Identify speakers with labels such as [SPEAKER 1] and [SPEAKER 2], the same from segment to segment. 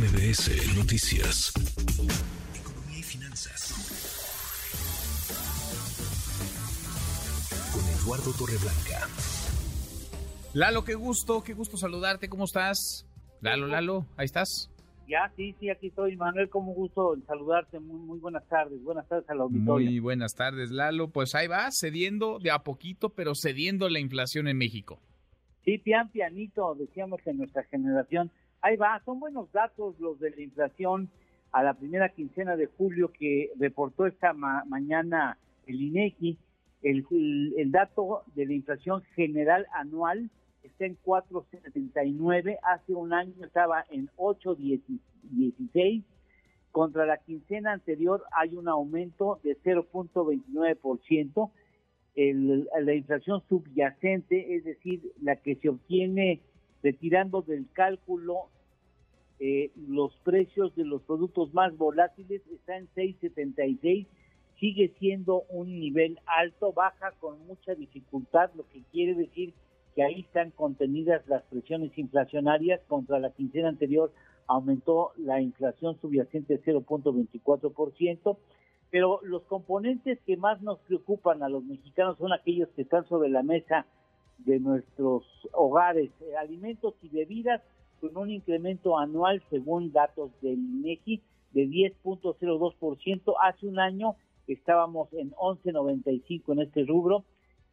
[SPEAKER 1] MBS Noticias. Economía y finanzas. Con Eduardo Torreblanca.
[SPEAKER 2] Lalo, qué gusto, qué gusto saludarte. ¿Cómo estás? Lalo, Lalo, ahí estás.
[SPEAKER 3] Ya, sí, sí, aquí estoy, Manuel, como gusto saludarte. Muy, muy buenas tardes. Buenas tardes a la auditoría.
[SPEAKER 2] Muy buenas tardes, Lalo. Pues ahí va, cediendo de a poquito, pero cediendo la inflación en México.
[SPEAKER 3] Sí, pian pianito, decíamos en nuestra generación. Ahí va, son buenos datos los de la inflación a la primera quincena de julio que reportó esta mañana el INEGI. El, el, dato de la inflación general anual está en 4.79, hace un año estaba en 8.16, contra la quincena anterior hay un aumento de 0.29%, la inflación subyacente, es decir, la que se obtiene retirando del cálculo eh, los precios de los productos más volátiles, está en 6.76, sigue siendo un nivel alto, baja con mucha dificultad, lo que quiere decir que ahí están contenidas las presiones inflacionarias. Contra la quincena anterior aumentó la inflación subyacente 0.24%, pero los componentes que más nos preocupan a los mexicanos son aquellos que están sobre la mesa de nuestros hogares, eh, alimentos y bebidas, con un incremento anual, según datos del INEGI, de 10.02%. Hace un año estábamos en 11.95 en este rubro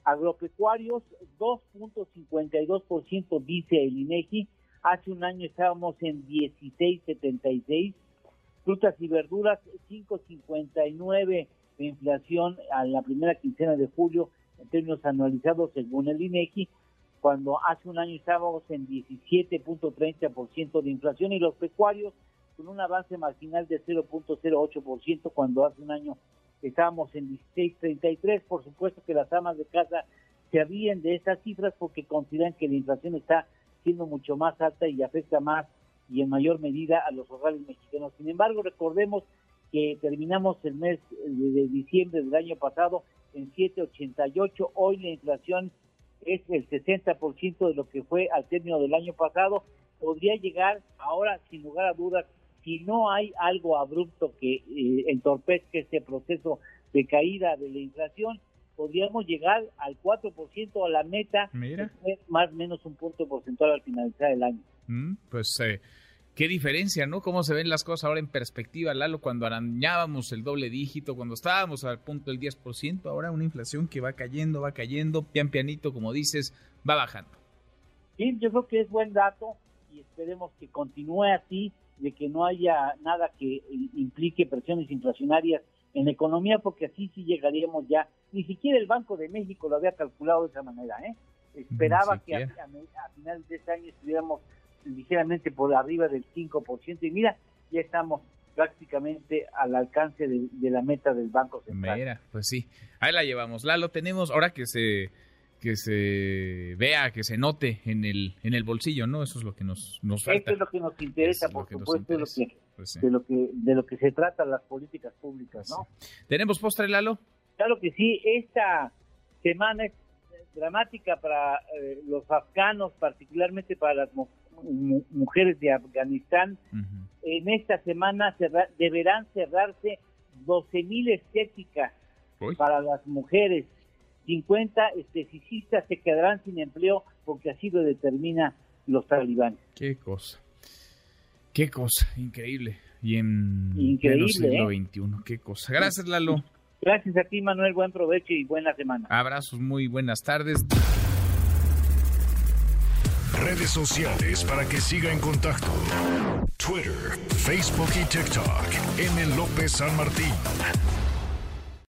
[SPEAKER 3] Agropecuarios, 2.52% dice el INEGI. Hace un año estábamos en 16.76. Frutas y verduras, 5.59 de inflación a la primera quincena de julio en términos anualizados según el INEGI, cuando hace un año estábamos en 17.30% de inflación y los pecuarios con un avance marginal de 0.08% cuando hace un año estábamos en 16.33. Por supuesto que las amas de casa se ríen de esas cifras porque consideran que la inflación está siendo mucho más alta y afecta más y en mayor medida a los hogares mexicanos. Sin embargo, recordemos que terminamos el mes de diciembre del año pasado en 7.88. Hoy la inflación es el 60% de lo que fue al término del año pasado. Podría llegar ahora, sin lugar a dudas, si no hay algo abrupto que eh, entorpezca este proceso de caída de la inflación, podríamos llegar al 4% a la meta, más o menos un punto porcentual al finalizar el año.
[SPEAKER 2] Mm, pues eh, qué diferencia, ¿no? Cómo se ven las cosas ahora en perspectiva, Lalo, cuando arañábamos el doble dígito, cuando estábamos al punto del 10%, ahora una inflación que va cayendo, va cayendo, pian pianito, como dices, va bajando.
[SPEAKER 3] Sí, yo creo que es buen dato y esperemos que continúe así de que no haya nada que implique presiones inflacionarias en la economía, porque así sí llegaríamos ya. Ni siquiera el Banco de México lo había calculado de esa manera, ¿eh? Esperaba que a, a, finales de este año estuviéramos ligeramente por arriba del 5%, y mira, ya estamos prácticamente al alcance de, de la meta del Banco Central.
[SPEAKER 2] Mira, pues sí, ahí la llevamos. La lo tenemos, ahora que se que se vea, que se note en el en el bolsillo, ¿no? Eso es lo que nos, nos falta.
[SPEAKER 3] Esto es lo que nos interesa, por supuesto, pues de, lo que, de lo que se trata las políticas públicas, ¿no?
[SPEAKER 2] ¿Tenemos postre, Lalo?
[SPEAKER 3] Claro que sí, esta semana es dramática para eh, los afganos, particularmente para las mujeres de Afganistán. En esta semana deberán cerrarse 12.000 estéticas para las mujeres 50 esteticistas se quedarán sin empleo porque así lo determina los talibanes.
[SPEAKER 2] Qué cosa. Qué cosa, increíble. Y en
[SPEAKER 3] increíble,
[SPEAKER 2] siglo XXI, ¿eh? qué cosa. Gracias, Lalo.
[SPEAKER 3] Gracias a ti, Manuel. Buen provecho y buena semana.
[SPEAKER 2] Abrazos, muy buenas tardes.
[SPEAKER 1] Redes sociales para que siga en contacto: Twitter, Facebook y TikTok. M. López San Martín.